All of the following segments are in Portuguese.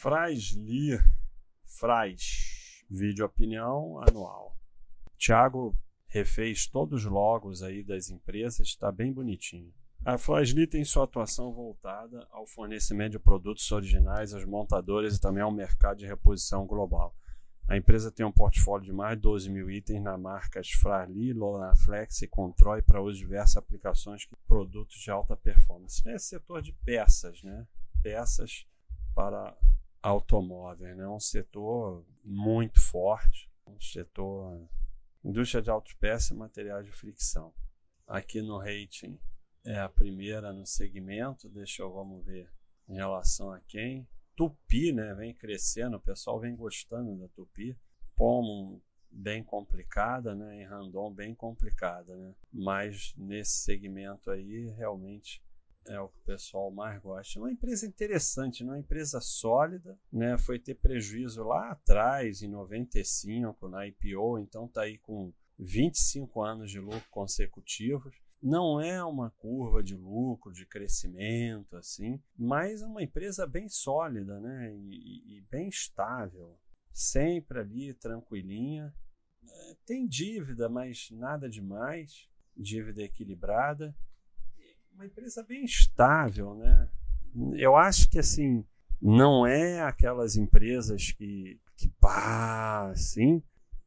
Frasli, Fraz, vídeo opinião anual. Thiago refez todos os logos aí das empresas, está bem bonitinho. A Flasli tem sua atuação voltada ao fornecimento de produtos originais aos montadores e também ao mercado de reposição global. A empresa tem um portfólio de mais de 12 mil itens na marcas Frali, Lonaflex e Control para uso de diversas aplicações de produtos de alta performance. É setor de peças, né? Peças para automóveis, né? Um setor muito forte, um setor indústria de autopeças e materiais de fricção. Aqui no rating é a primeira no segmento, deixa eu vamos ver em relação a quem. Tupi, né, vem crescendo, o pessoal vem gostando da Tupi. Pomo bem complicada, né, em Randon bem complicada, né. Mas nesse segmento aí realmente é o que o pessoal mais gosta. É uma empresa interessante, é uma empresa sólida, né? Foi ter prejuízo lá atrás, em 95, na IPO, então está aí com 25 anos de lucro consecutivos. Não é uma curva de lucro, de crescimento, assim, mas é uma empresa bem sólida, né? E, e bem estável, sempre ali tranquilinha. É, tem dívida, mas nada demais, dívida equilibrada uma empresa bem estável, né? Eu acho que assim não é aquelas empresas que que pá, assim,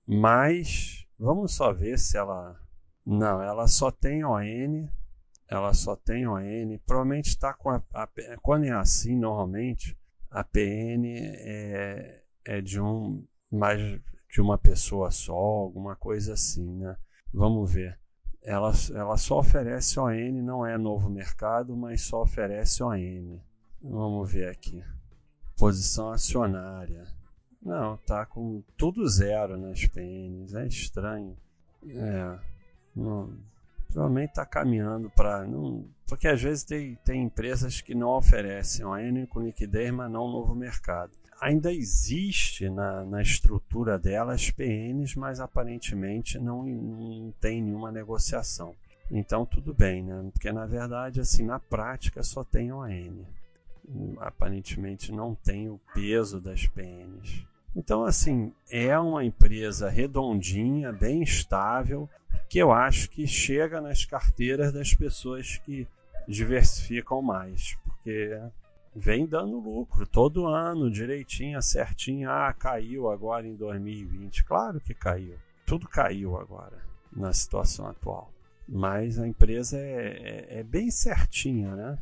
mas vamos só ver se ela não, ela só tem ON, ela só tem ON, provavelmente está com a, a, quando é assim normalmente a PN é, é de um mais de uma pessoa só, alguma coisa assim, né? Vamos ver ela, ela só oferece ON, não é novo mercado, mas só oferece ON. Vamos ver aqui. Posição acionária. Não, tá com tudo zero nas PNs. É estranho. É. Não, provavelmente está caminhando para. Porque às vezes tem, tem empresas que não oferecem ON com liquidez, mas não novo mercado ainda existe na, na estrutura dela as PNs, mas aparentemente não, não tem nenhuma negociação. Então tudo bem, né? Porque na verdade, assim, na prática só tem ON. Aparentemente não tem o peso das PNs. Então, assim, é uma empresa redondinha, bem estável, que eu acho que chega nas carteiras das pessoas que diversificam mais, porque vem dando lucro todo ano, direitinho, certinho. Ah, caiu agora em 2020. Claro que caiu. Tudo caiu agora na situação atual. Mas a empresa é, é, é bem certinha, né?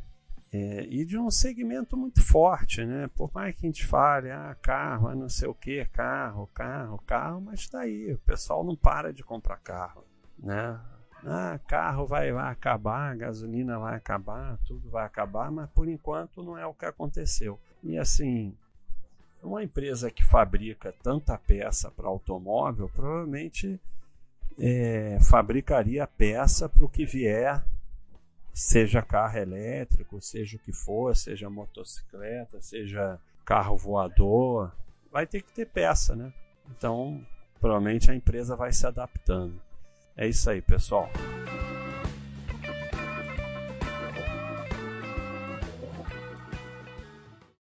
É, e de um segmento muito forte, né? Por mais que a gente fale, ah, carro, não sei o que, carro, carro, carro, mas está aí, o pessoal não para de comprar carro, né? Ah, carro vai, vai acabar, gasolina vai acabar, tudo vai acabar, mas por enquanto não é o que aconteceu. E assim, uma empresa que fabrica tanta peça para automóvel provavelmente é, fabricaria peça para o que vier, seja carro elétrico, seja o que for, seja motocicleta, seja carro voador, vai ter que ter peça, né? Então, provavelmente a empresa vai se adaptando. É isso aí, pessoal.